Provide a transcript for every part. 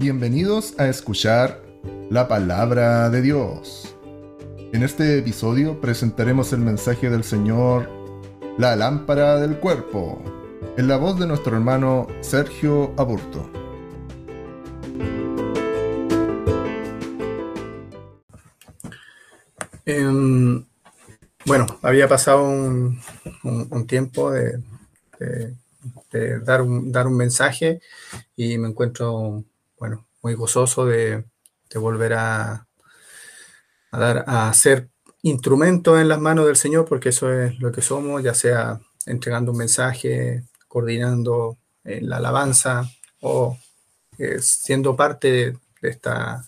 Bienvenidos a escuchar la palabra de Dios. En este episodio presentaremos el mensaje del Señor, la lámpara del cuerpo, en la voz de nuestro hermano Sergio Aburto. Em, bueno, había pasado un, tiempo de, dar, un, dar un mensaje y me encuentro bueno, muy gozoso de, volver a, dar, a ser instrumento en las manos del Señor, porque eso es lo que somos, ya sea entregando un mensaje, coordinando la alabanza o eh, siendo parte de, esta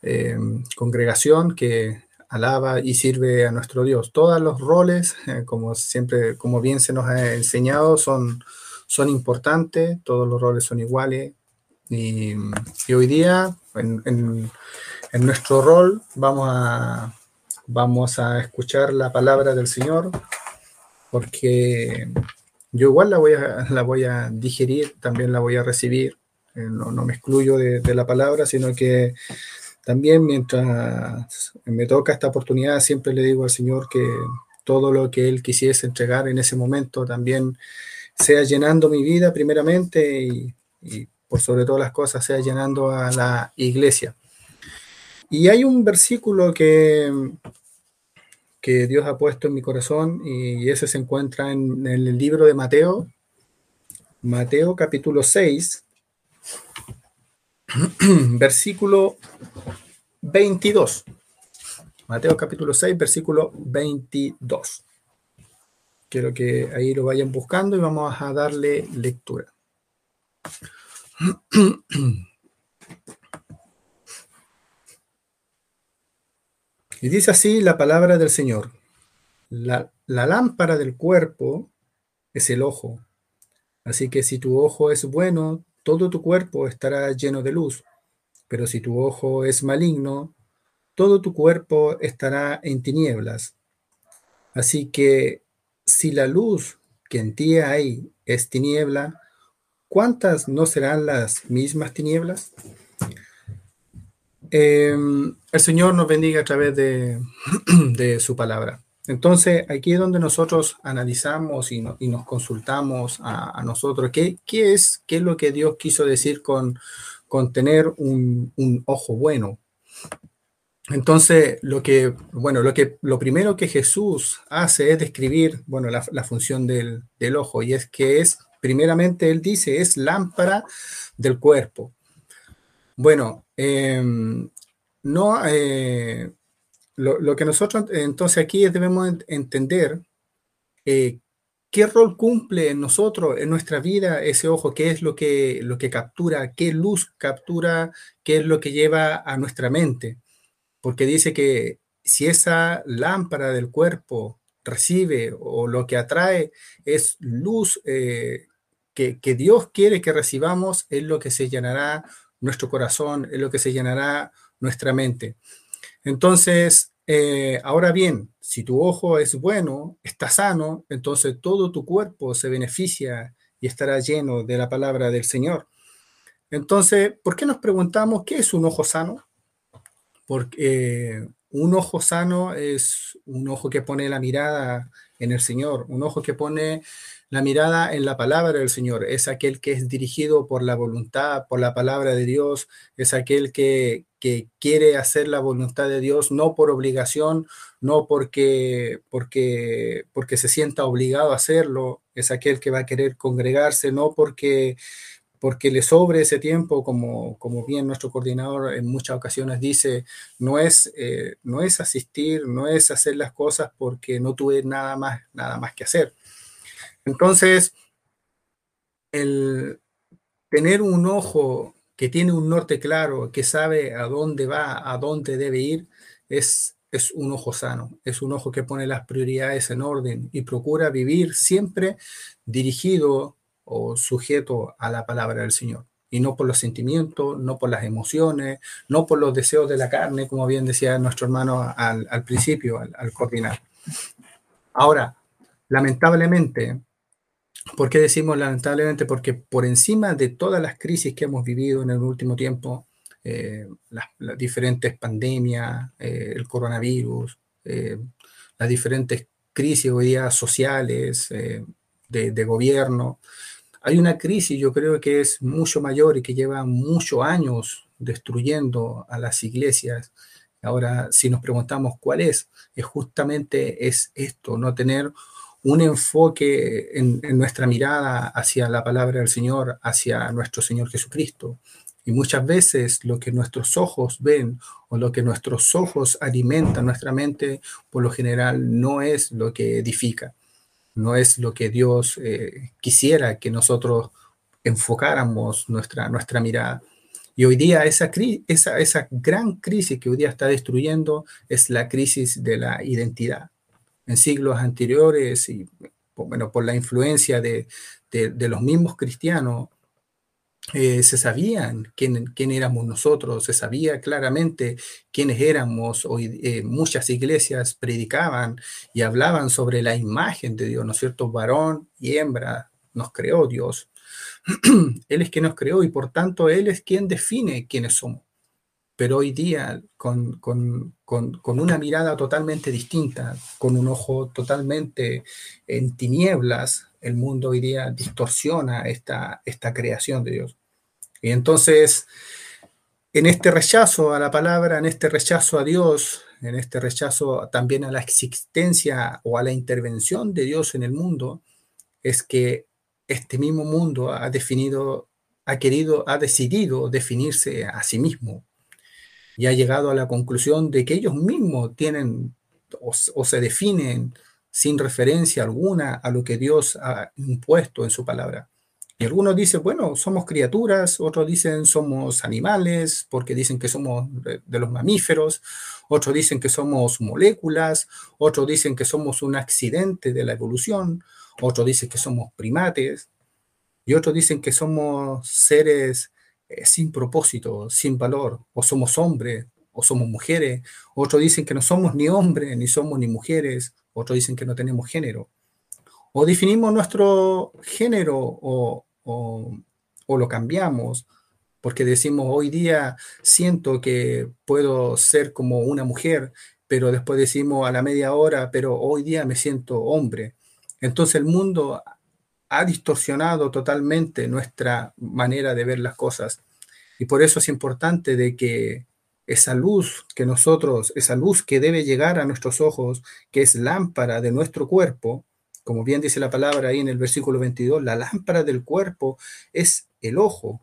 eh, congregación que alaba y sirve a nuestro Dios. Todos los roles, eh, como siempre, como bien se nos ha enseñado, son, son importantes, todos los roles son iguales, y, hoy día, en, nuestro rol, vamos a, vamos a escuchar la palabra del Señor, porque yo igual la voy a, la voy a digerir, también la voy a recibir. Eh, no, me excluyo de, la palabra, sino que también mientras me toca esta oportunidad, siempre le digo al Señor que todo lo que Él quisiese entregar en ese momento también sea llenando mi vida primeramente y, y por sobre todas las cosas, sea llenando a la iglesia. Y hay un versículo que, que Dios ha puesto en mi corazón y ese se encuentra en, el libro de Mateo, Mateo capítulo 6, versículo 22. Mateo capítulo 6, versículo 22. Quiero que ahí lo vayan buscando y vamos a darle lectura. Y dice así la palabra del Señor. La, lámpara del cuerpo es el ojo. Así que si tu ojo es bueno, todo tu cuerpo estará lleno de luz. Pero si tu ojo es maligno, todo tu cuerpo estará en tinieblas. Así que si la luz que en ti hay es tiniebla, ¿cuántas no serán las mismas tinieblas? Em, el Señor nos bendiga a través de, su palabra. Entonces, aquí es donde nosotros analizamos y, nos consultamos a, nosotros ¿qué, es, qué es lo que Dios quiso decir con, con tener un, ojo bueno. Entonces, lo que, bueno, lo que, lo primero que Jesús hace es describir, bueno, la, función del, del, ojo, y es que es primeramente él dice, es lámpara del cuerpo. Bueno, em, no, eh, lo, que nosotros entonces aquí debemos entender eh, qué rol cumple en nosotros, en nuestra vida, ese ojo, qué es lo que, lo que captura, qué luz captura, qué es lo que lleva a nuestra mente. Porque dice que si esa lámpara del cuerpo recibe o lo que atrae es luz eh, que, Dios quiere que recibamos, es lo que se llenará nuestro corazón, es lo que se llenará nuestra mente. Entonces, eh, ahora bien, si tu ojo es bueno, está sano, entonces todo tu cuerpo se beneficia y estará lleno de la palabra del Señor. Entonces, ¿por qué nos preguntamos qué es un ojo sano? Porque un ojo sano es un ojo que pone la mirada en el Señor, un ojo que pone la mirada en la palabra del Señor es aquel que es dirigido por la voluntad, por la palabra de Dios, es aquel que, quiere hacer la voluntad de Dios no por obligación, no porque, porque, porque se sienta obligado a hacerlo, es aquel que va a querer congregarse, no porque porque le sobre ese tiempo, como, como bien nuestro coordinador en muchas ocasiones dice, no es, eh, no es asistir, no es hacer las cosas porque no tuve nada más, nada más que hacer. Entonces, el tener un ojo que tiene un norte claro, que sabe a dónde va, a dónde debe ir, es, es un ojo sano, es un ojo que pone las prioridades en orden y procura vivir siempre dirigido o sujeto a la palabra del Señor. Y no por los sentimientos, no por las emociones, no por los deseos de la carne, como bien decía nuestro hermano al, principio, al, coordinar. Ahora, lamentablemente, ¿Por qué decimos lamentablemente? Porque por encima de todas las crisis que hemos vivido en el último tiempo, eh, las, diferentes pandemias, eh, el coronavirus, eh, las diferentes crisis hoy día sociales, de, de, gobierno, hay una crisis yo creo que es mucho mayor y que lleva muchos años destruyendo a las iglesias. Ahora, si nos preguntamos cuál es, es justamente es esto, no tener un enfoque en, nuestra mirada hacia la palabra del Señor, hacia nuestro Señor Jesucristo. Y muchas veces lo que nuestros ojos ven o lo que nuestros ojos alimentan nuestra mente, por lo general no es lo que edifica, no es lo que Dios eh, quisiera que nosotros enfocáramos nuestra, nuestra mirada. Y hoy día esa, esa, esa gran crisis que hoy día está destruyendo es la crisis de la identidad en siglos anteriores y bueno, por la influencia de, los mismos cristianos, eh, se sabían quién, éramos nosotros, se sabía claramente quiénes éramos. Hoy eh, muchas iglesias predicaban y hablaban sobre la imagen de Dios, ¿no es cierto? Varón y hembra nos creó Dios. él es quien nos creó y por tanto Él es quien define quiénes somos pero hoy día con, una mirada totalmente distinta, con un ojo totalmente en tinieblas, el mundo hoy día distorsiona esta, esta creación de Dios. Y entonces, en este rechazo a la palabra, en este rechazo a Dios, en este rechazo también a la existencia o a la intervención de Dios en el mundo, es que este mismo mundo ha definido, ha querido, ha decidido definirse a sí mismo y ha llegado a la conclusión de que ellos mismos tienen o, se definen sin referencia alguna a lo que Dios ha impuesto en su palabra. Y algunos dicen, bueno, somos criaturas, otros dicen somos animales, porque dicen que somos de los mamíferos, otros dicen que somos moléculas, otros dicen que somos un accidente de la evolución, otros dicen que somos primates, y otros dicen que somos seres eh, sin propósito, sin valor, o somos hombres, o somos mujeres, otros dicen que no somos ni hombres, ni somos ni mujeres, otros dicen que no tenemos género. O definimos nuestro género o, o lo cambiamos, porque decimos hoy día siento que puedo ser como una mujer, pero después decimos a la media hora, pero hoy día me siento hombre. Entonces el mundo ha distorsionado totalmente nuestra manera de ver las cosas. Y por eso es importante de que esa luz que nosotros, esa luz que debe llegar a nuestros ojos, que es lámpara de nuestro cuerpo, como bien dice la palabra ahí en el versículo 22, la lámpara del cuerpo es el ojo.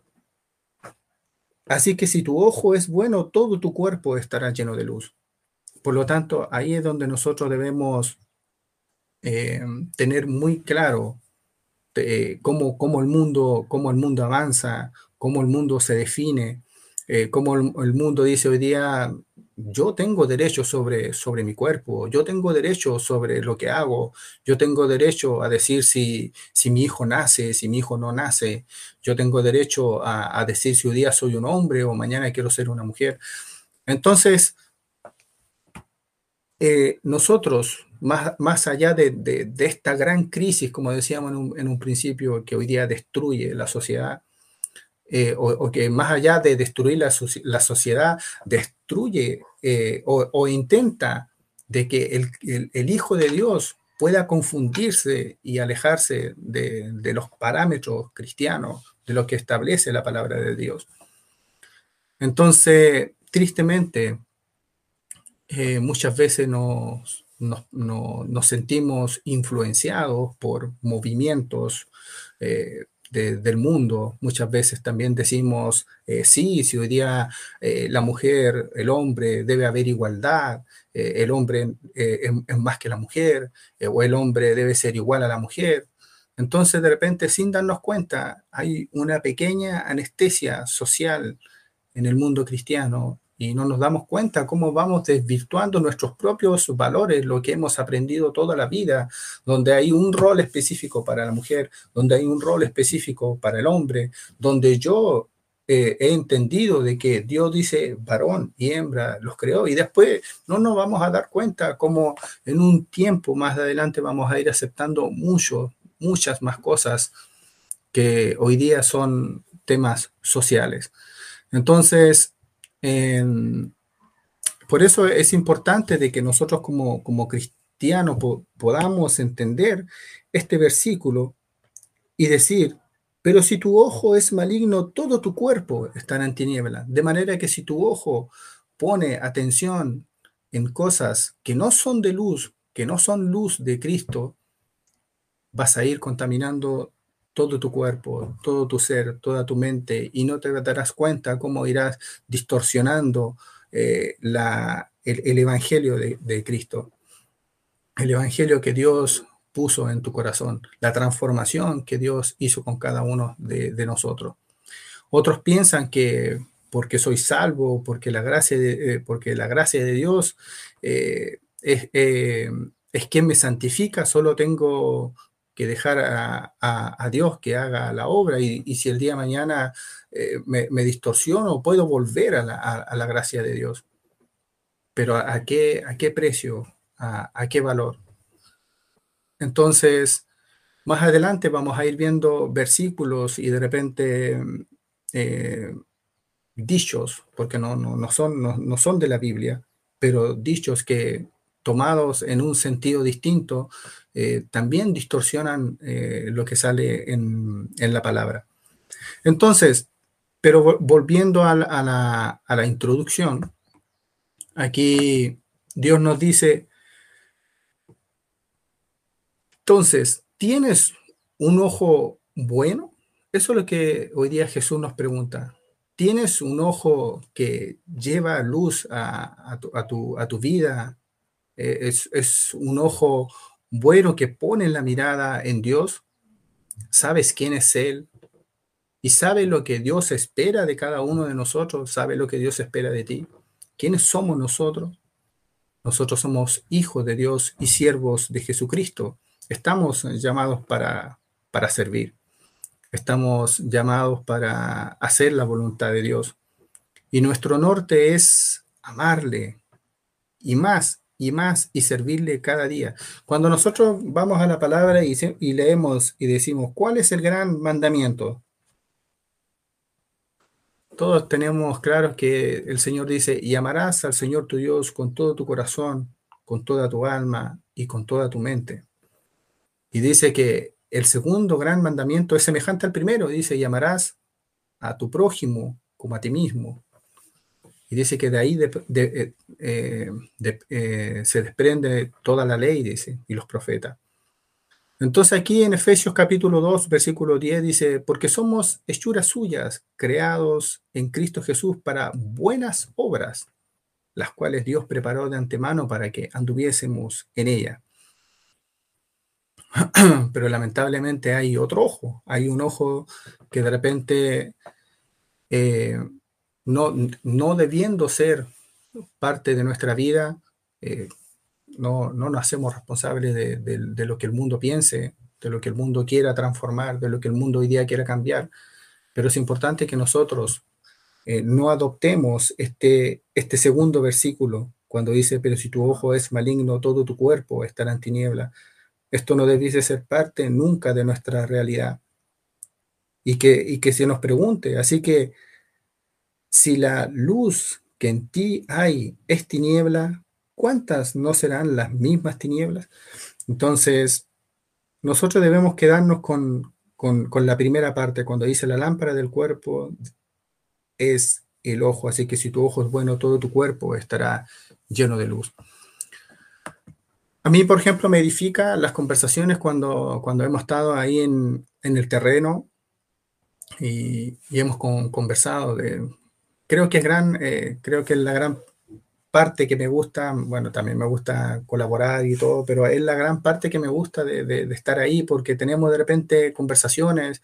Así que si tu ojo es bueno, todo tu cuerpo estará lleno de luz. Por lo tanto, ahí es donde nosotros debemos eh, tener muy claro eh, cómo, el mundo, cómo el mundo avanza, cómo el mundo se define, eh, cómo el, mundo dice hoy día, yo tengo derecho sobre, sobre mi cuerpo, yo tengo derecho sobre lo que hago, yo tengo derecho a decir si, si mi hijo nace, si mi hijo no nace, yo tengo derecho a, decir si hoy día soy un hombre o mañana quiero ser una mujer. Entonces, eh, nosotros más, allá de, esta gran crisis, como decíamos en un, principio, que hoy día destruye la sociedad, eh, o, que más allá de destruir la, sociedad, destruye eh, o, intenta de que el, Hijo de Dios pueda confundirse y alejarse de, los parámetros cristianos, de lo que establece la palabra de Dios. Entonces, tristemente, eh, muchas veces nos, nos, sentimos influenciados por movimientos del mundo. Muchas veces también decimos, eh, sí, si hoy día eh, la mujer, el hombre, debe haber igualdad, el hombre es, más que la mujer, o el hombre debe ser igual a la mujer. Entonces, de repente, sin darnos cuenta, hay una pequeña anestesia social en el mundo cristiano y no nos damos cuenta cómo vamos desvirtuando nuestros propios valores, lo que hemos aprendido toda la vida, donde hay un rol específico para la mujer, donde hay un rol específico para el hombre, donde yo eh, he entendido de que Dios dice varón y hembra los creó y después no nos vamos a dar cuenta cómo en un tiempo más adelante vamos a ir aceptando muchos muchas más cosas que hoy día son temas sociales. Entonces, por eso es importante de que nosotros como, como cristianos podamos entender este versículo y decir, pero si tu ojo es maligno, todo tu cuerpo estará en tiniebla. De manera que si tu ojo pone atención en cosas que no son de luz, que no son luz de Cristo, vas a ir contaminando todo tu cuerpo, todo tu ser, toda tu mente, y no te darás cuenta cómo irás distorsionando eh, la, el, Evangelio de, Cristo, el Evangelio que Dios puso en tu corazón, la transformación que Dios hizo con cada uno de, nosotros. Otros piensan que porque soy salvo, porque la gracia de, eh, porque la gracia de Dios eh, es, es quien me santifica, solo tengo que dejar a, Dios que haga la obra y, si el día mañana eh, me, distorsiono, puedo volver a la, gracia de Dios. Pero ¿a, qué, a qué precio? ¿A, qué valor? Entonces, más adelante vamos a ir viendo versículos y de repente eh, dichos, porque no, no, son, no son de la Biblia, pero dichos que tomados en un sentido distinto, eh, también distorsionan eh, lo que sale en, la palabra. Entonces, pero volviendo a la, introducción, aquí Dios nos dice, entonces, ¿tienes un ojo bueno? Eso es lo que hoy día Jesús nos pregunta. ¿Tienes un ojo que lleva luz a, tu, a tu, vida, eh, es, un ojo bueno que pone la mirada en Dios, sabes quién es Él y sabe lo que Dios espera de cada uno de nosotros, sabe lo que Dios espera de ti. ¿Quiénes somos nosotros? Nosotros somos hijos de Dios y siervos de Jesucristo. Estamos llamados para, para servir. Estamos llamados para hacer la voluntad de Dios. Y nuestro norte es amarle y más y más y servirle cada día. Cuando nosotros vamos a la palabra y, leemos y decimos, ¿cuál es el gran mandamiento? Todos tenemos claro que el Señor dice, y amarás al Señor tu Dios con todo tu corazón, con toda tu alma y con toda tu mente. Y dice que el segundo gran mandamiento es semejante al primero, dice, y amarás a tu prójimo como a ti mismo. Y dice que de ahí eh, eh, eh, se desprende toda la ley, dice, y los profetas. Entonces aquí en Efesios capítulo 2, versículo 10 dice, porque somos hechuras suyas, creados en Cristo Jesús para buenas obras, las cuales Dios preparó de antemano para que anduviésemos en ella. Pero lamentablemente hay otro ojo, hay un ojo que de repente no, debiendo ser parte de nuestra vida, eh, no, nos hacemos responsables de, lo que el mundo piense, de lo que el mundo quiera transformar, de lo que el mundo hoy día quiera cambiar. Pero es importante que nosotros eh, no adoptemos este, este segundo versículo cuando dice, pero si tu ojo es maligno, todo tu cuerpo estará en tiniebla. Esto no debiese ser parte nunca de nuestra realidad. Y que, y que se nos pregunte. Así que si la luz que en ti hay es tiniebla, ¿cuántas no serán las mismas tinieblas? Entonces, nosotros debemos quedarnos con, la primera parte, cuando dice la lámpara del cuerpo es el ojo, así que si tu ojo es bueno, todo tu cuerpo estará lleno de luz. A mí, por ejemplo, me edifica las conversaciones cuando, cuando hemos estado ahí en, el terreno y, hemos conversado de, creo que es gran, eh, creo que la gran parte que me gusta, bueno, también me gusta colaborar y todo, pero es la gran parte que me gusta de, estar ahí porque tenemos de repente conversaciones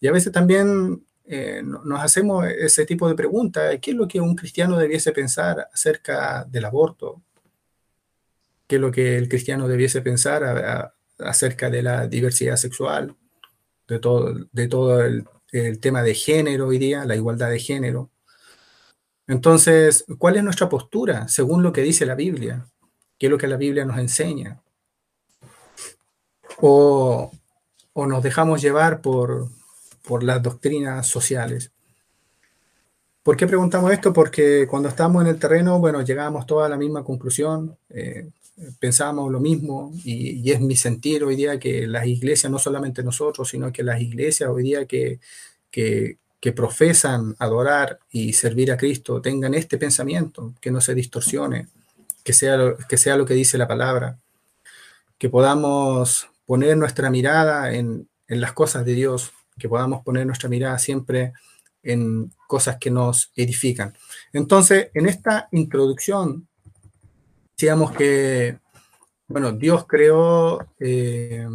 y a veces también eh, nos hacemos ese tipo de preguntas, ¿qué es lo que un cristiano debiese pensar acerca del aborto? ¿Qué es lo que el cristiano debiese pensar acerca de la diversidad sexual? De todo, de todo el, el tema de género hoy día, la igualdad de género. Entonces, ¿cuál es nuestra postura según lo que dice la Biblia? ¿Qué es lo que la Biblia nos enseña? O o nos dejamos llevar por, por las doctrinas sociales. ¿Por qué preguntamos esto? Porque cuando estamos en el terreno, bueno, llegamos todos a la misma conclusión, eh, pensamos lo mismo y, es mi sentir hoy día que las iglesias, no solamente nosotros, sino que las iglesias hoy día que, que, que profesan adorar y servir a Cristo tengan este pensamiento, que no se distorsione, que sea, lo, que sea lo que dice la palabra, que podamos poner nuestra mirada en, las cosas de Dios, que podamos poner nuestra mirada siempre en cosas que nos edifican. Entonces, en esta introducción, decíamos que, bueno, Dios creó eh,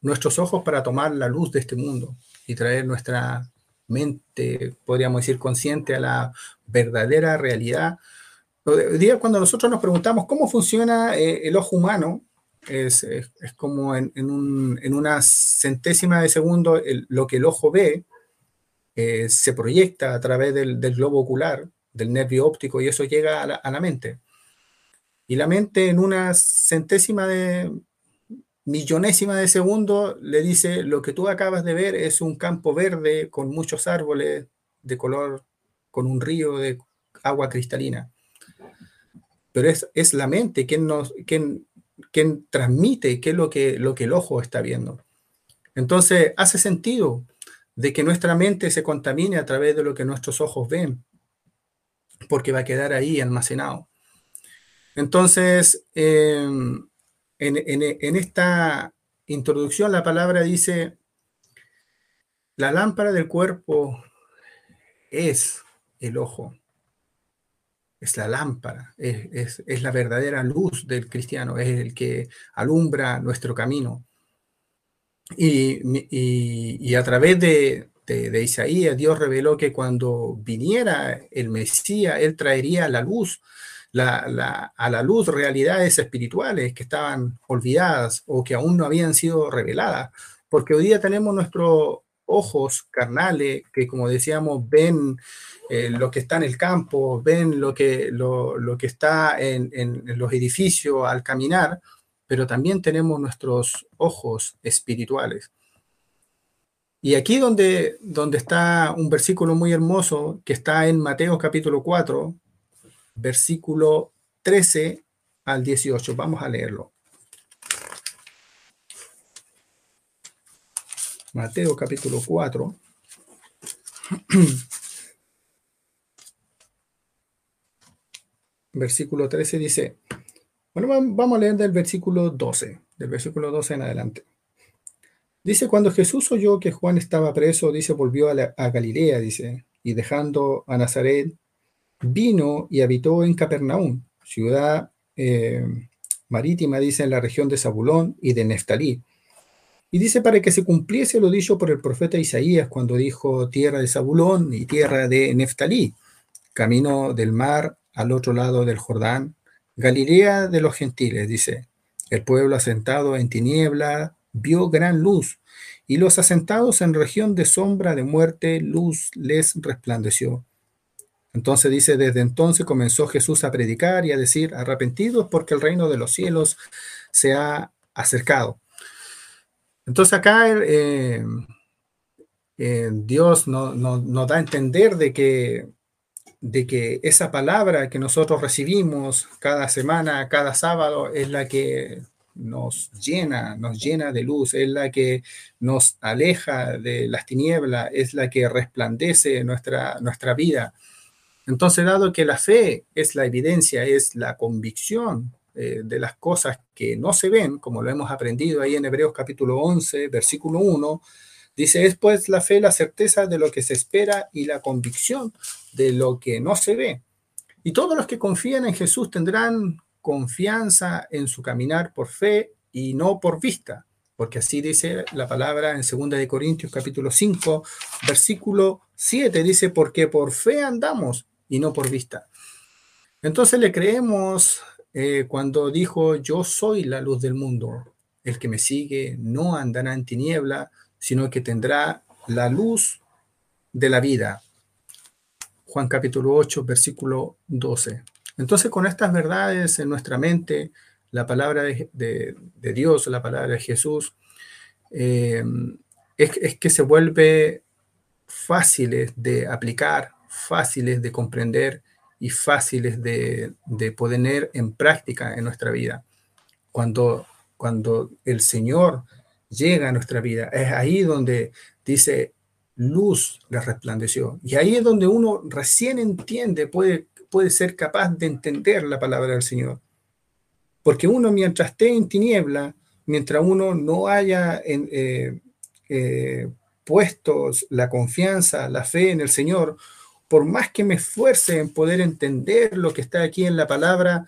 nuestros ojos para tomar la luz de este mundo y traer nuestra mente, podríamos decir, consciente a la verdadera realidad. Hoy día, cuando nosotros nos preguntamos cómo funciona eh, el ojo humano, es, es, como en, en, un, en, una centésima de segundo lo que el ojo ve, eh, se proyecta a través del, globo ocular, del nervio óptico, y eso llega a la, mente. Y la mente en una centésima de millonésima de segundo le dice, lo que tú acabas de ver es un campo verde con muchos árboles de color, con un río de agua cristalina. Pero es, es la mente quien, nos, quien, quien transmite qué es lo que, lo que el ojo está viendo. Entonces, hace sentido de que nuestra mente se contamine a través de lo que nuestros ojos ven, porque va a quedar ahí almacenado. Entonces, eh, en, esta introducción la palabra dice, la lámpara del cuerpo es el ojo, es la lámpara, es, la verdadera luz del cristiano, es el que alumbra nuestro camino. Y, a través de, de, Isaías, Dios reveló que cuando viniera el Mesías, Él traería la luz, la, a la luz realidades espirituales que estaban olvidadas o que aún no habían sido reveladas. Porque hoy día tenemos nuestros ojos carnales que, como decíamos, ven eh, lo que está en el campo, ven lo que, lo, lo que está en, en, en los edificios al caminar, pero también tenemos nuestros ojos espirituales. Y aquí donde, donde está un versículo muy hermoso que está en Mateo capítulo 4, versículo 13 al 18. Vamos a leerlo. Mateo capítulo 4. Versículo 13 dice, bueno, vamos a leer del versículo 12, del versículo 12 en adelante. Dice, cuando Jesús oyó que Juan estaba preso, dice, volvió a, la, a Galilea, dice, y dejando a Nazaret, vino y habitó en Capernaum, ciudad eh, marítima, dice, en la región de Zabulón y de Neftalí. Y dice, para que se cumpliese lo dicho por el profeta Isaías cuando dijo, tierra de Zabulón y tierra de Neftalí, camino del mar al otro lado del Jordán, Galilea de los gentiles, dice, el pueblo asentado en tiniebla vio gran luz, y los asentados en región de sombra de muerte, luz les resplandeció. Entonces dice, desde entonces comenzó Jesús a predicar y a decir, arrepentidos porque el reino de los cielos se ha acercado. Entonces acá eh, eh, Dios nos no, da a entender de que de que esa palabra que nosotros recibimos cada semana, cada sábado, es la que nos llena, nos llena de luz, es la que nos aleja de las tinieblas, es la que resplandece nuestra, nuestra vida. Entonces, dado que la fe es la evidencia, es la convicción eh, de las cosas que no se ven, como lo hemos aprendido ahí en Hebreos capítulo 11, versículo 1, Dice, es pues la fe, la certeza de lo que se espera y la convicción de lo que no se ve. Y todos los que confían en Jesús tendrán confianza en su caminar por fe y no por vista, porque así dice la palabra en 2 de Corintios capítulo 5, versículo 7 dice, porque por fe andamos y no por vista. Entonces le creemos eh, cuando dijo, yo soy la luz del mundo, el que me sigue no andará en tiniebla, sino que tendrá la luz de la vida. Juan capítulo 8, versículo 12. Entonces, con estas verdades en nuestra mente, la palabra de, Dios, la palabra de Jesús, eh, es, que se vuelve fáciles de aplicar, fáciles de comprender y fáciles de, de poner en práctica en nuestra vida. Cuando, cuando el Señor llega a nuestra vida, es ahí donde dice, luz le resplandeció. Y ahí es donde uno recién entiende, puede, puede ser capaz de entender la palabra del Señor. Porque uno mientras esté en tiniebla, mientras uno no haya eh, eh, puesto la confianza, la fe en el Señor, por más que me esfuerce en poder entender lo que está aquí en la palabra,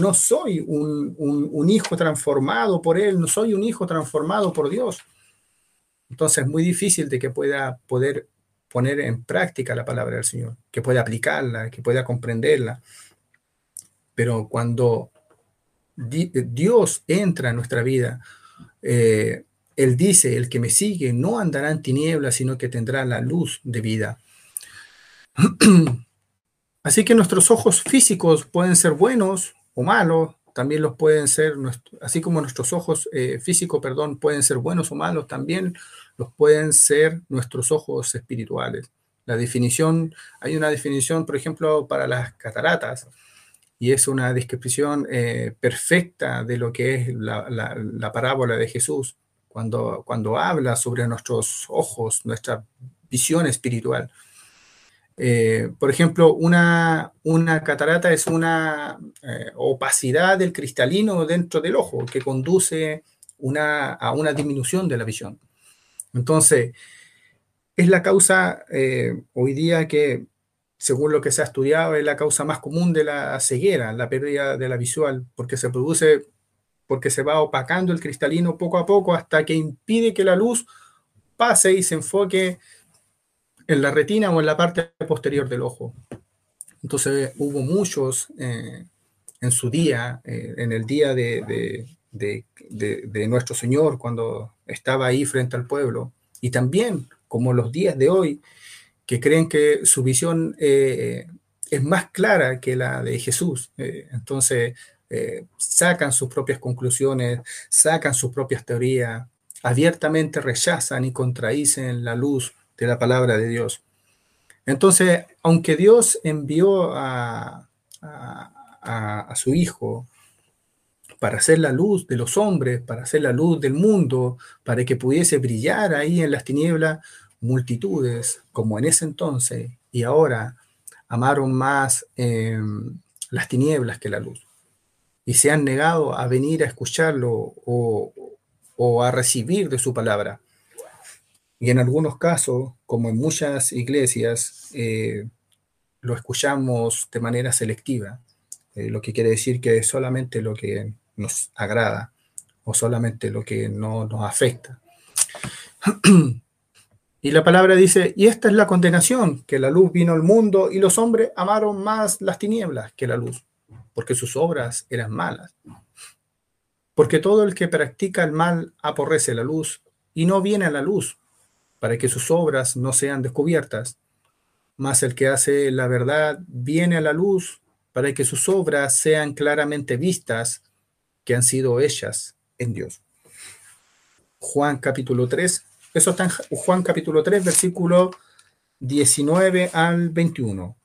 no soy un, hijo transformado por Él, no soy un hijo transformado por Dios. Entonces es muy difícil de que pueda poder poner en práctica la palabra del Señor, que pueda aplicarla, que pueda comprenderla. Pero cuando Dios entra en nuestra vida, eh, Él dice, el que me sigue no andará en tinieblas, sino que tendrá la luz de vida. Así que nuestros ojos físicos pueden ser buenos o malos, también los pueden ser, así como nuestros ojos eh, físicos, perdón, pueden ser buenos o malos, también los pueden ser nuestros ojos espirituales. La definición, hay una definición, por ejemplo, para las cataratas, y es una descripción eh, perfecta de lo que es la, parábola de Jesús, cuando, cuando habla sobre nuestros ojos, nuestra visión espiritual. Eh, por ejemplo, una, una, catarata es una eh, opacidad del cristalino dentro del ojo que conduce a una disminución de la visión. Entonces, es la causa hoy día que según lo que se ha estudiado, es la causa más común de la ceguera, la pérdida de la visual, porque se produce, porque se va opacando el cristalino poco a poco hasta que impide que la luz pase y se enfoque en la retina o en la parte posterior del ojo. Entonces hubo muchos eh, en su día, eh, en el día de, de, nuestro Señor, cuando estaba ahí frente al pueblo, y también como los días de hoy, que creen que su visión eh, es más clara que la de Jesús. Entonces, sacan sus propias conclusiones, sacan sus propias teorías, abiertamente rechazan y contradicen la luz de la palabra de Dios. Entonces, aunque Dios envió a, a, su Hijo para hacer la luz de los hombres, para hacer la luz del mundo, para que pudiese brillar ahí en las tinieblas, multitudes, como en ese entonces y ahora, amaron más em, las tinieblas que la luz y se han negado a venir a escucharlo o, a recibir de su palabra. Y en algunos casos, como en muchas iglesias, eh, lo escuchamos de manera selectiva, eh, lo que quiere decir que solamente lo que nos agrada o solamente lo que no nos afecta. Y la palabra dice, y esta es la condenación, que la luz vino al mundo y los hombres amaron más las tinieblas que la luz, porque sus obras eran malas. Porque todo el que practica el mal aborrece la luz y no viene a la luz, para que sus obras no sean descubiertas. Mas el que hace la verdad viene a la luz, para que sus obras sean claramente vistas, que han sido hechas en Dios. Juan capítulo 3, eso está en Juan capítulo 3, versículo 19 al 21.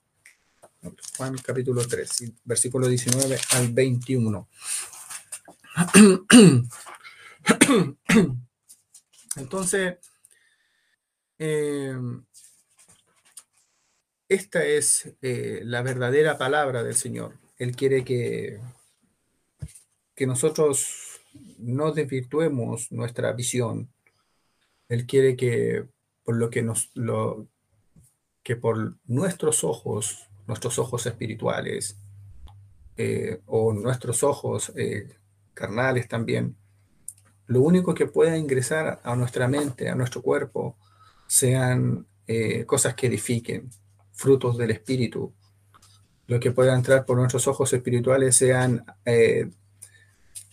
Juan capítulo 3, versículo 19 al 21. Entonces, eh, esta es eh, la verdadera palabra del Señor. Él quiere que, que nosotros no desvirtuemos nuestra visión, él quiere que por lo que nos lo que por nuestros ojos, nuestros ojos espirituales eh, o nuestros ojos eh, carnales también, lo único que pueda ingresar a nuestra mente, a nuestro cuerpo, sean eh, cosas que edifiquen, frutos del espíritu. Lo que pueda entrar por nuestros ojos espirituales sean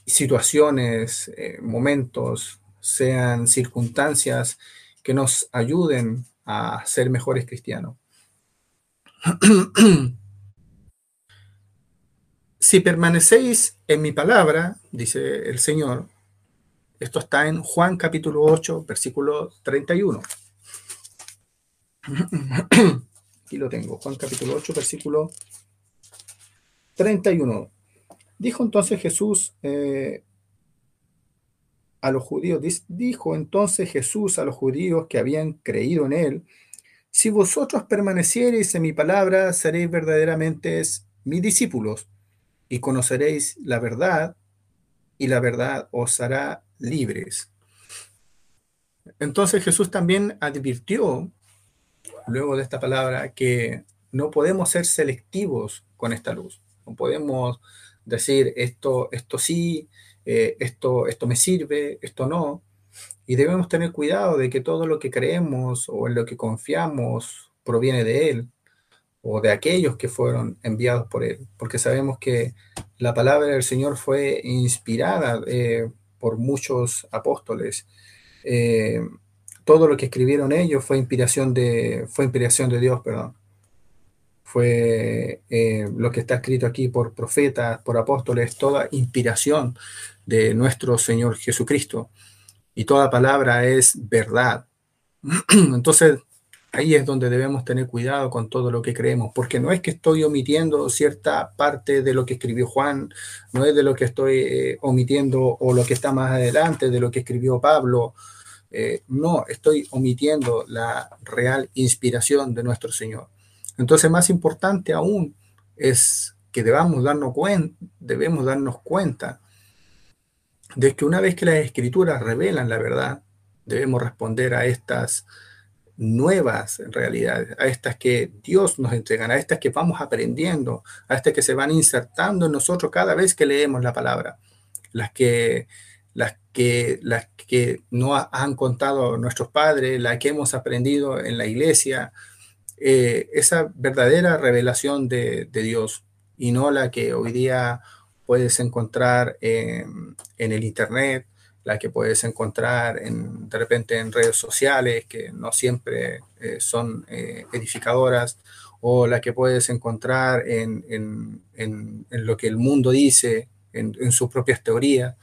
situaciones, momentos, sean circunstancias que nos ayuden a ser mejores cristianos. si permanecéis en mi palabra, dice el Señor, Esto está en Juan capítulo 8, versículo 31. Aquí lo tengo, Juan capítulo 8, versículo 31. Dijo entonces Jesús eh, a los judíos, dijo entonces Jesús a los judíos que habían creído en él, si vosotros permaneciereis en mi palabra, seréis verdaderamente mis discípulos y conoceréis la verdad y la verdad os hará libres. Entonces Jesús también advirtió, luego de esta palabra, que no podemos ser selectivos con esta luz. No podemos decir esto, esto sí, eh, esto, esto me sirve, esto no. Y debemos tener cuidado de que todo lo que creemos o en lo que confiamos proviene de Él o de aquellos que fueron enviados por Él, porque sabemos que la palabra del Señor fue inspirada eh, por muchos apóstoles. Eh, todo lo que escribieron ellos fue inspiración de, fue inspiración de Dios, perdón. Fue eh, lo que está escrito aquí por profetas, por apóstoles, toda inspiración de nuestro Señor Jesucristo. Y toda palabra es verdad. Entonces, ahí es donde debemos tener cuidado con todo lo que creemos, porque no es que estoy omitiendo cierta parte de lo que escribió Juan, no es de lo que estoy eh, omitiendo o lo que está más adelante de lo que escribió Pablo, eh, no, estoy omitiendo la real inspiración de nuestro Señor. Entonces, más importante aún es que debamos darnos, debemos darnos cuenta de que una vez que las escrituras revelan la verdad, debemos responder a estas nuevas realidades, a estas que Dios nos entrega, a estas que vamos aprendiendo, a estas que se van insertando en nosotros cada vez que leemos la palabra, las que, las que, las que no han contado nuestros padres, las que hemos aprendido en la iglesia, eh, esa verdadera revelación de, Dios y no la que hoy día puedes encontrar en el Internet, la que puedes encontrar en, de repente en redes sociales, que no siempre eh, son eh, edificadoras, o la que puedes encontrar en, en, en, lo que el mundo dice, en, sus propias teorías,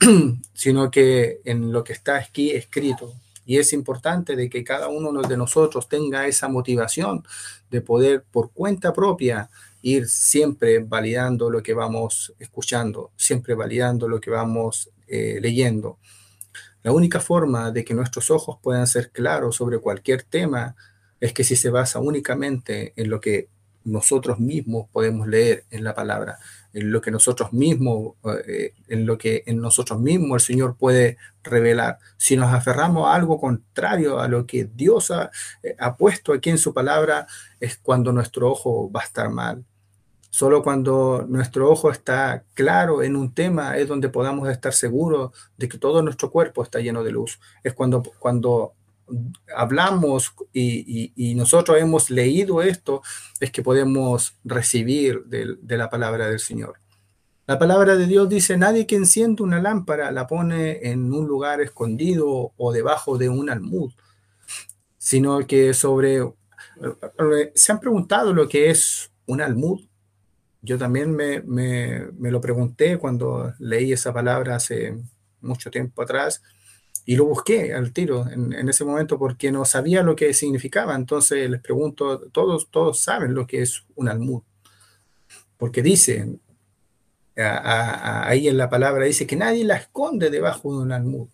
sino que en lo que está aquí escrito. Y es importante de que cada uno de nosotros tenga esa motivación de poder por cuenta propia ir siempre validando lo que vamos escuchando, siempre validando lo que vamos eh, leyendo. La única forma de que nuestros ojos puedan ser claros sobre cualquier tema es que si se basa únicamente en lo que nosotros mismos podemos leer en la palabra, en lo que nosotros mismos, eh, en lo que en nosotros mismos el Señor puede revelar. Si nos aferramos a algo contrario a lo que Dios ha, eh, ha puesto aquí en su palabra, es cuando nuestro ojo va a estar mal. Solo cuando nuestro ojo está claro en un tema es donde podamos estar seguros de que todo nuestro cuerpo está lleno de luz. Es cuando, cuando hablamos y, nosotros hemos leído esto, es que podemos recibir de, la palabra del Señor. La palabra de Dios dice, nadie que enciende una lámpara la pone en un lugar escondido o debajo de un almud, sino que sobre... ¿Se han preguntado lo que es un almud? Yo también me, lo pregunté cuando leí esa palabra hace mucho tiempo atrás y lo busqué al tiro en, ese momento porque no sabía lo que significaba. Entonces les pregunto, todos, todos saben lo que es un almud, porque dice, ahí en la palabra dice que nadie la esconde debajo de un almud.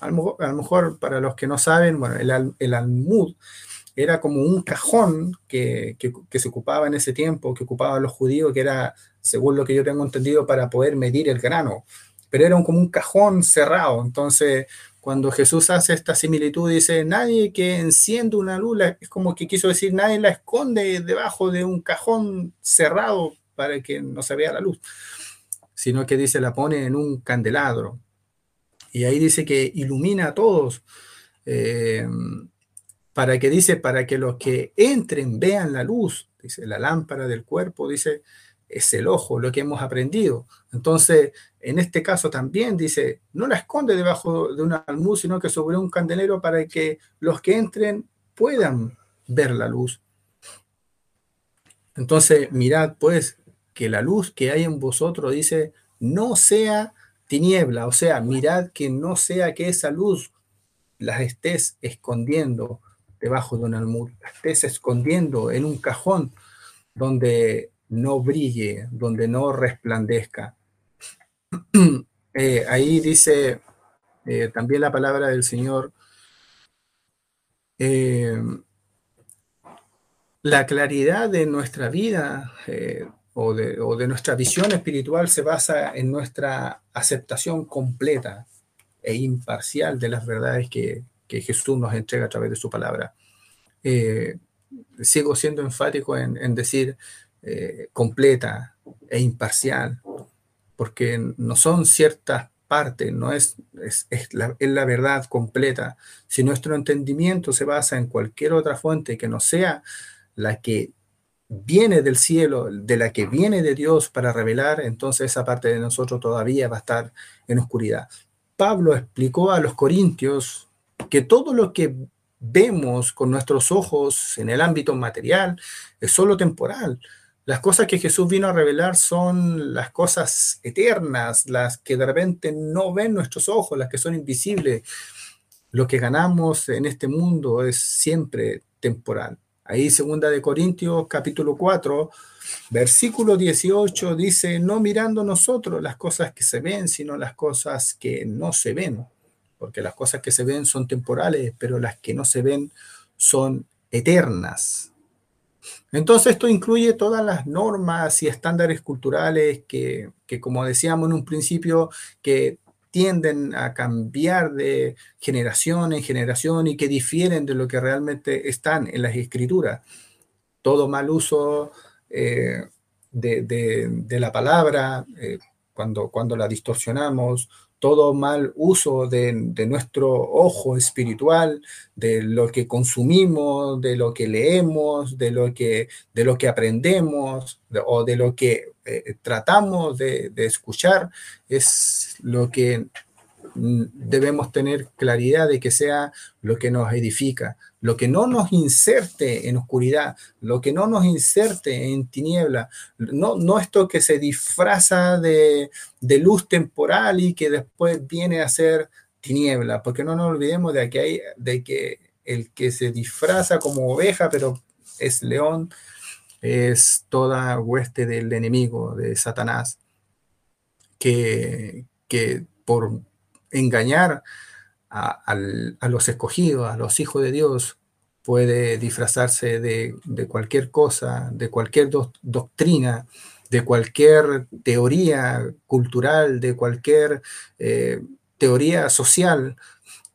A lo, mejor, para los que no saben, bueno, el, el almud era como un cajón que, se ocupaba en ese tiempo, que ocupaban los judíos, que era, según lo que yo tengo entendido, para poder medir el grano, pero era como un cajón cerrado. Entonces, cuando Jesús hace esta similitud, dice, nadie que enciende una luz, es como que quiso decir, nadie la esconde debajo de un cajón cerrado para que no se vea la luz, sino que dice, la pone en un candelabro. Y ahí dice que ilumina a todos. Eh, para que dice, para que los que entren vean la luz, dice, la lámpara del cuerpo, dice, es el ojo, lo que hemos aprendido. Entonces, en este caso también dice, no la esconde debajo de un almud, sino que sobre un candelero para que los que entren puedan ver la luz. Entonces, mirad pues que la luz que hay en vosotros, dice, no sea tiniebla, o sea, mirad que no sea que esa luz las estés escondiendo debajo de un almud, las estés escondiendo en un cajón donde no brille, donde no resplandezca. Eh, ahí dice eh, también la palabra del Señor, eh, la claridad de nuestra vida o de, nuestra visión espiritual se basa en nuestra aceptación completa e imparcial de las verdades que, Jesús nos entrega a través de su palabra. Sigo siendo enfático en, decir eh, completa e imparcial, porque no son ciertas partes, no es, es, la, es la verdad completa. Si nuestro entendimiento se basa en cualquier otra fuente que no sea la que viene del cielo, de la que viene de Dios para revelar, entonces esa parte de nosotros todavía va a estar en oscuridad. Pablo explicó a los corintios que todo lo que vemos con nuestros ojos en el ámbito material es solo temporal. Las cosas que Jesús vino a revelar son las cosas eternas, las que de repente no ven nuestros ojos, las que son invisibles. Lo que ganamos en este mundo es siempre temporal. Ahí segunda de Corintios capítulo 4, versículo 18 dice, no mirando nosotros las cosas que se ven, sino las cosas que no se ven, porque las cosas que se ven son temporales, pero las que no se ven son eternas. Entonces esto incluye todas las normas y estándares culturales que, que como decíamos en un principio, que tienden a cambiar de generación en generación y que difieren de lo que realmente están en las escrituras. Todo mal uso eh, de, la palabra, eh, cuando, cuando la distorsionamos, todo mal uso de, nuestro ojo espiritual, de lo que consumimos, de lo que leemos, de lo que, de lo que aprendemos o de lo que eh, tratamos de, escuchar, es lo que debemos tener claridad de que sea lo que nos edifica, lo que no nos inserte en oscuridad, lo que no nos inserte en tiniebla, no, no esto que se disfraza de, luz temporal y que después viene a ser tiniebla, porque no nos olvidemos de que, hay, de que el que se disfraza como oveja, pero es león, es toda hueste del enemigo, de Satanás, que, que por engañar a, los escogidos, a los hijos de Dios, puede disfrazarse de, cualquier cosa, de cualquier doctrina, de cualquier teoría cultural, de cualquier eh, teoría social,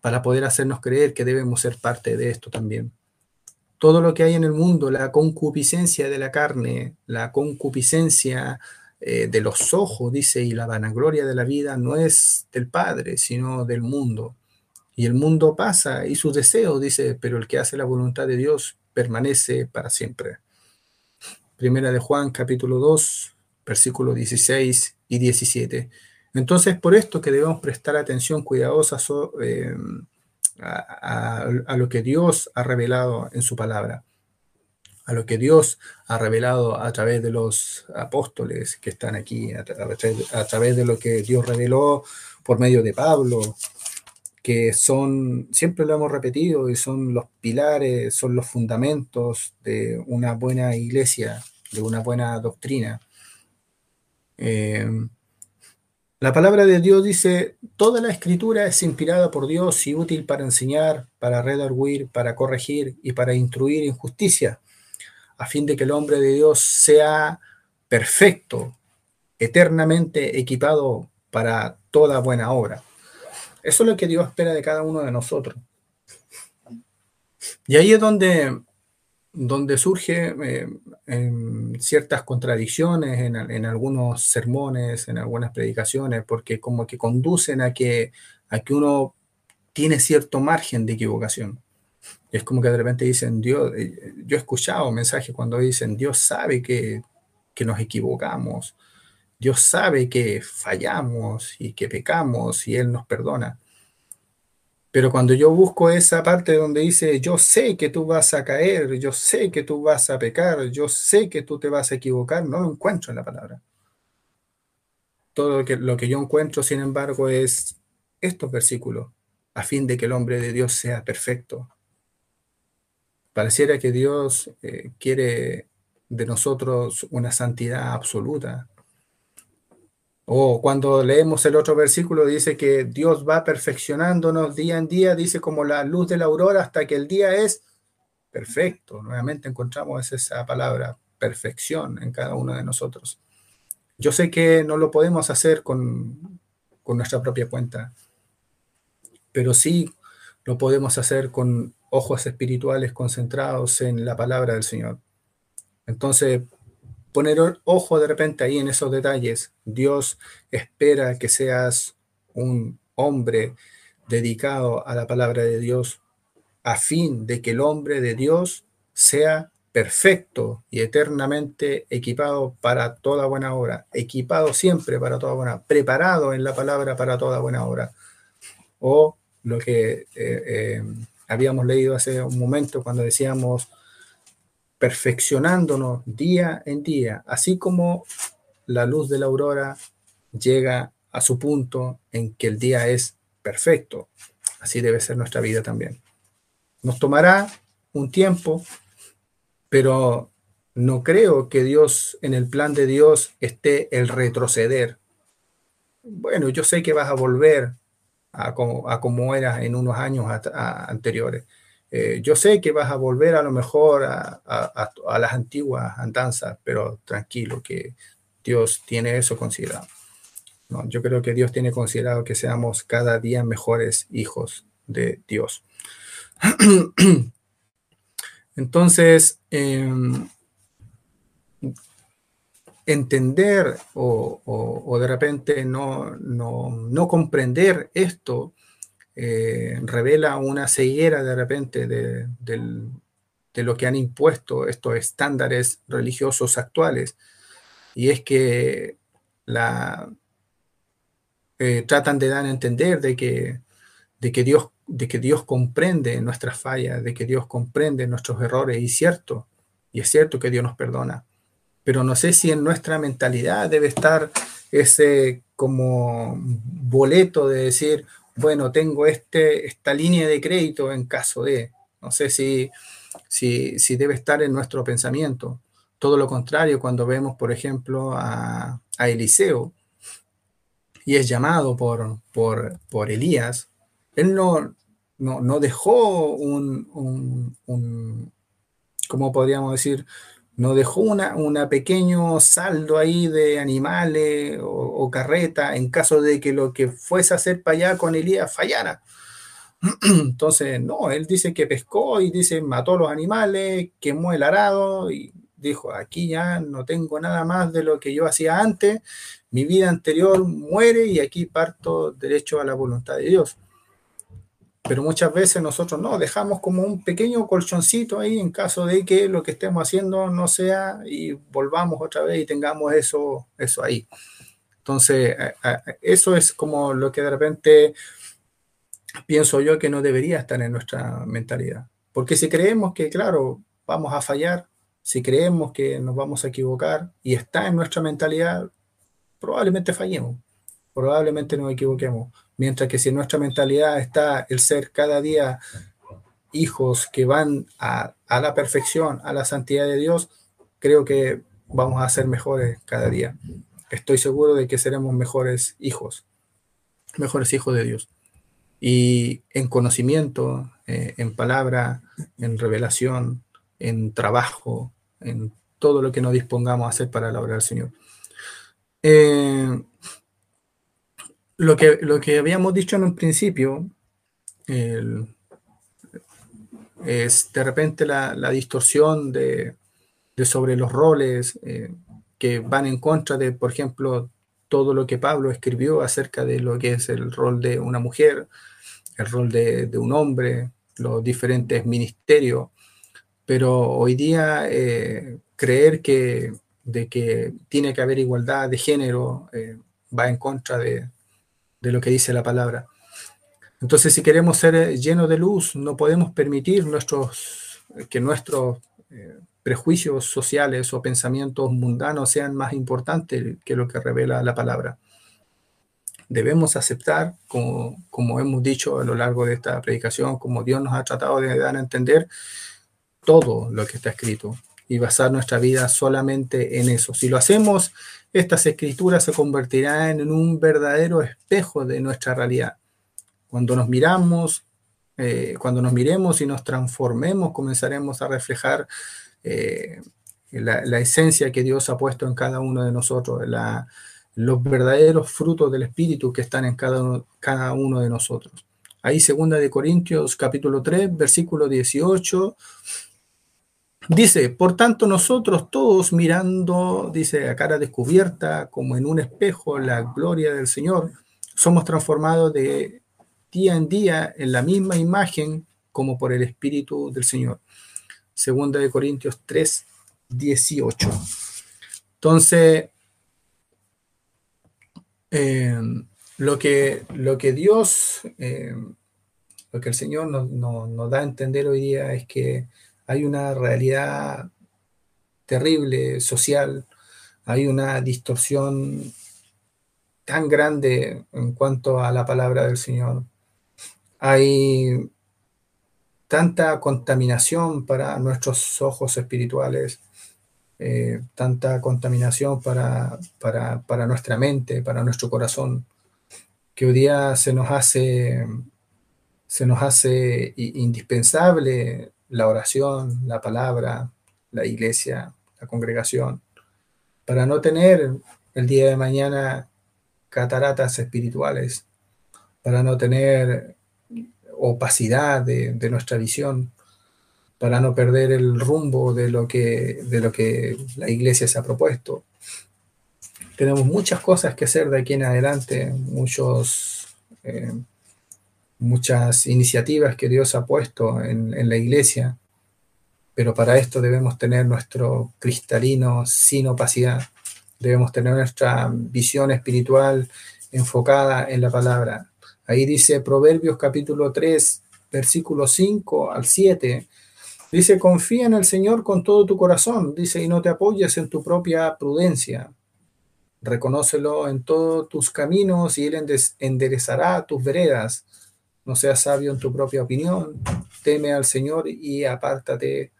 para poder hacernos creer que debemos ser parte de esto también. Todo lo que hay en el mundo, la concupiscencia de la carne, la concupiscencia eh, de los ojos, dice, y la vanagloria de la vida no es del Padre, sino del mundo. Y el mundo pasa y sus deseos, dice, pero el que hace la voluntad de Dios permanece para siempre. Primera de Juan, capítulo 2, versículos 16 y 17. Entonces, por esto que debemos prestar atención cuidadosa eh, a, lo que Dios ha revelado en su palabra, a lo que Dios ha revelado a través de los apóstoles que están aquí, a través de lo que Dios reveló por medio de Pablo, que son, siempre lo hemos repetido, y son los pilares, son los fundamentos de una buena iglesia, de una buena doctrina. Eh, la palabra de Dios dice, toda la escritura es inspirada por Dios y útil para enseñar, para redarguir, para corregir y para instruir en justicia, a fin de que el hombre de Dios sea perfecto, eternamente equipado para toda buena obra. Eso es lo que Dios espera de cada uno de nosotros. Y ahí es donde, donde surge eh, ciertas contradicciones en, algunos sermones, en algunas predicaciones, porque como que conducen a que, a que uno tiene cierto margen de equivocación. Es como que de repente dicen, Dios, eh, yo he escuchado mensajes cuando dicen, Dios sabe que, que nos equivocamos, Dios sabe que fallamos y que pecamos y Él nos perdona. Pero cuando yo busco esa parte donde dice, yo sé que tú vas a caer, yo sé que tú vas a pecar, yo sé que tú te vas a equivocar, no lo encuentro en la palabra. todo lo que, lo que yo encuentro, sin embargo, es estos versículos, a fin de que el hombre de Dios sea perfecto. Pareciera que Dios eh, quiere de nosotros una santidad absoluta. O cuando leemos el otro versículo dice que Dios va perfeccionándonos día en día, dice como la luz de la aurora hasta que el día es perfecto. Nuevamente encontramos esa palabra, perfección en cada uno de nosotros. Yo sé que no lo podemos hacer con, con nuestra propia cuenta, pero sí lo podemos hacer con ojos espirituales concentrados en la palabra del Señor. Entonces, poner ojo de repente ahí en esos detalles. Dios espera que seas un hombre dedicado a la palabra de Dios a fin de que el hombre de Dios sea perfecto y eternamente equipado para toda buena obra, equipado siempre para toda buena, preparado en la palabra para toda buena obra. O lo que eh, eh, habíamos leído hace un momento cuando decíamos perfeccionándonos día en día, así como la luz de la aurora llega a su punto en que el día es perfecto. Así debe ser nuestra vida también. Nos tomará un tiempo, pero no creo que Dios, en el plan de Dios, esté el retroceder. Bueno, yo sé que vas a volver a como, a como eras en unos años anteriores. Eh, yo sé que vas a volver a lo mejor a, a, las antiguas andanzas, pero tranquilo, que Dios tiene eso considerado. No, yo creo que Dios tiene considerado que seamos cada día mejores hijos de Dios. Entonces, em, entender o, de repente no, no, comprender esto eh, revela una ceguera de repente de, lo que han impuesto estos estándares religiosos actuales. Y es que la, eh, tratan de dar a entender de que, de que Dios de que Dios comprende nuestras fallas, de que Dios comprende nuestros errores, y cierto, y es cierto que Dios nos perdona, pero no sé si en nuestra mentalidad debe estar ese como boleto de decir, bueno, tengo este, esta línea de crédito en caso de, no sé si, si, si debe estar en nuestro pensamiento. Todo lo contrario, cuando vemos, por ejemplo, a, a Eliseo y es llamado por, por, por Elías, él no, no, dejó un, un, ¿cómo podríamos decir? No dejó una, una, pequeño saldo ahí de animales o, carreta en caso de que lo que fuese a hacer para allá con Elías fallara. Entonces, no, él dice que pescó y dice mató los animales, quemó el arado y dijo, aquí ya no tengo nada más de lo que yo hacía antes, mi vida anterior muere y aquí parto derecho a la voluntad de Dios. Pero muchas veces nosotros no, dejamos como un pequeño colchoncito ahí en caso de que lo que estemos haciendo no sea y volvamos otra vez y tengamos eso, eso ahí. Entonces, eso es como lo que de repente pienso yo que no debería estar en nuestra mentalidad. Porque si creemos que, claro, vamos a fallar, si creemos que nos vamos a equivocar y está en nuestra mentalidad, probablemente fallemos, probablemente nos equivoquemos. Mientras que si en nuestra mentalidad está el ser cada día hijos que van a, la perfección, a la santidad de Dios, creo que vamos a ser mejores cada día. Estoy seguro de que seremos mejores hijos, mejores hijos de Dios. Y en conocimiento, eh, en palabra, en revelación, en trabajo, en todo lo que nos dispongamos a hacer para la obra del Señor. Eh, lo que, lo que habíamos dicho en un principio es de repente la, distorsión de, sobre los roles eh, que van en contra de, por ejemplo, todo lo que Pablo escribió acerca de lo que es el rol de una mujer, el rol de, un hombre, los diferentes ministerios. Pero hoy día eh, creer que, de que tiene que haber igualdad de género eh, va en contra de, de lo que dice la palabra. Entonces, si queremos ser eh, llenos de luz, no podemos permitir nuestros, que nuestros eh, prejuicios sociales o pensamientos mundanos sean más importantes que lo que revela la palabra. debemos aceptar, como, como hemos dicho a lo largo de esta predicación, como Dios nos ha tratado de dar a entender todo lo que está escrito y basar nuestra vida solamente en eso. Si lo hacemos, estas escrituras se convertirán en un verdadero espejo de nuestra realidad. Cuando nos miramos, eh, cuando nos miremos y nos transformemos, comenzaremos a reflejar eh, la, esencia que Dios ha puesto en cada uno de nosotros, los verdaderos frutos del Espíritu que están en cada uno, de nosotros. Ahí, segunda de Corintios, capítulo 3, versículo 18, dice, por tanto nosotros todos mirando, dice, a cara descubierta, como en un espejo, la gloria del Señor, somos transformados de día en día en la misma imagen como por el Espíritu del Señor. Segunda de Corintios 3, 18. Entonces, eh, lo, que, lo que Dios, eh, lo que el Señor nos, nos, da a entender hoy día es que hay una realidad terrible social, hay una distorsión tan grande en cuanto a la palabra del Señor. Hay tanta contaminación para nuestros ojos espirituales eh, tanta contaminación para, para, nuestra mente, para nuestro corazón, que hoy día se nos hace, se nos hace indispensable la oración, la palabra, la iglesia, la congregación, para no tener el día de mañana cataratas espirituales, para no tener opacidad de, nuestra visión, para no perder el rumbo de lo que, de lo que la iglesia se ha propuesto. Tenemos muchas cosas que hacer de aquí en adelante, muchos, eh, muchas iniciativas que Dios ha puesto en, en, la iglesia, pero para esto debemos tener nuestro cristalino sin opacidad, debemos tener nuestra visión espiritual enfocada en la palabra. Ahí dice Proverbios capítulo 3, versículo 5 al 7, Dice, confía en el Señor con todo tu corazón. Dice, y no te apoyes en tu propia prudencia. Reconócelo en todos tus caminos y Él enderezará tus veredas. No seas sabio en tu propia opinión. Teme al Señor y apártate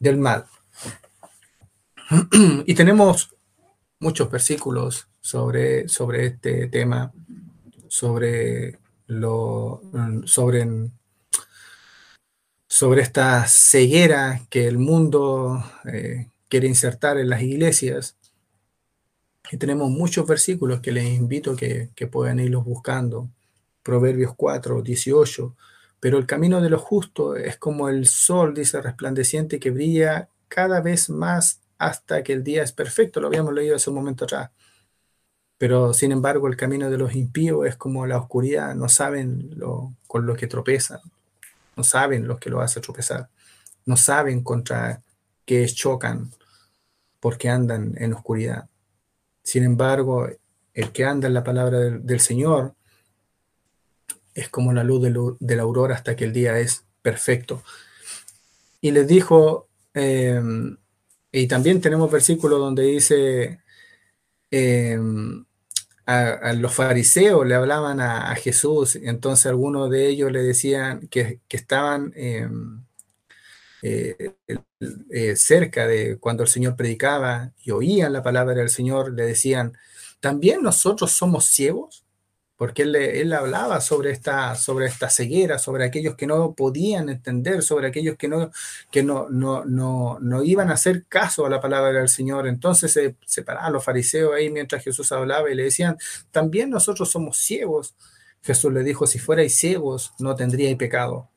del mal. y tenemos muchos versículos sobre, sobre este tema, sobre, lo, sobre sobre esta ceguera que el mundo eh, quiere insertar en las iglesias. Y tenemos muchos versículos que les invito que, que puedan irlos buscando. Proverbios 4, 18. Pero el camino de los justos es como el sol, dice, resplandeciente que brilla cada vez más hasta que el día es perfecto. Lo habíamos leído hace un momento atrás. Pero sin embargo, el camino de los impíos es como la oscuridad. No saben lo, con lo que tropezan no saben lo que lo hace tropezar, no saben contra qué chocan porque andan en oscuridad. Sin embargo, el que anda en la palabra del, Señor es como la luz de, la aurora hasta que el día es perfecto. Y les dijo, em, y también tenemos versículos donde dice, em, a, los fariseos le hablaban a, Jesús, entonces algunos de ellos le decían que, estaban em, eh, eh, cerca de cuando el Señor predicaba y oían la palabra del Señor, le decían, ¿también nosotros somos ciegos? Porque él, hablaba sobre esta, sobre esta ceguera, sobre aquellos que no podían entender, sobre aquellos que no, que no, no, no, iban a hacer caso a la palabra del Señor. Entonces se separaban los fariseos ahí mientras Jesús hablaba y le decían, también nosotros somos ciegos. Jesús le dijo, si fuerais ciegos, no tendríais pecado.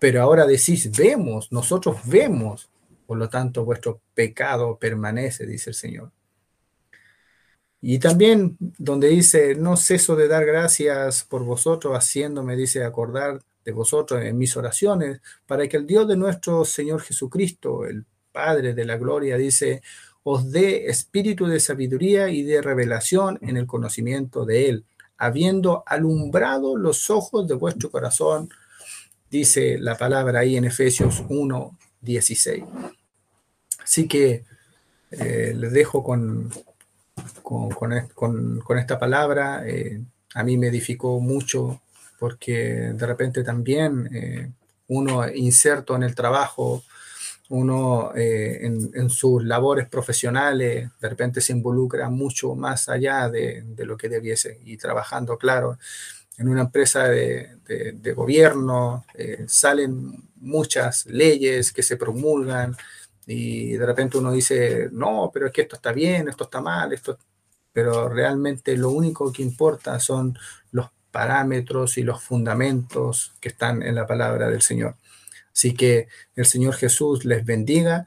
Pero ahora decís, vemos, nosotros vemos, por lo tanto vuestro pecado permanece, dice el Señor. Y también donde dice, no ceso de dar gracias por vosotros, haciéndome, dice, acordar de vosotros en mis oraciones, para que el Dios de nuestro Señor Jesucristo, el Padre de la Gloria, dice, os dé espíritu de sabiduría y de revelación en el conocimiento de Él, habiendo alumbrado los ojos de vuestro corazón, dice la palabra ahí en Efesios 1, 16. Así que eh, les dejo con, con, esta palabra. Eh, a mí me edificó mucho porque de repente también eh, uno inserto en el trabajo, uno eh, en, sus labores profesionales, de repente se involucra mucho más allá de, lo que debiese y trabajando, claro, en una empresa de, gobierno salen muchas leyes que se promulgan y de repente uno dice, no, pero es que esto está bien, esto está mal, esto pero realmente lo único que importa son los parámetros y los fundamentos que están en la palabra del Señor. Así que el Señor Jesús les bendiga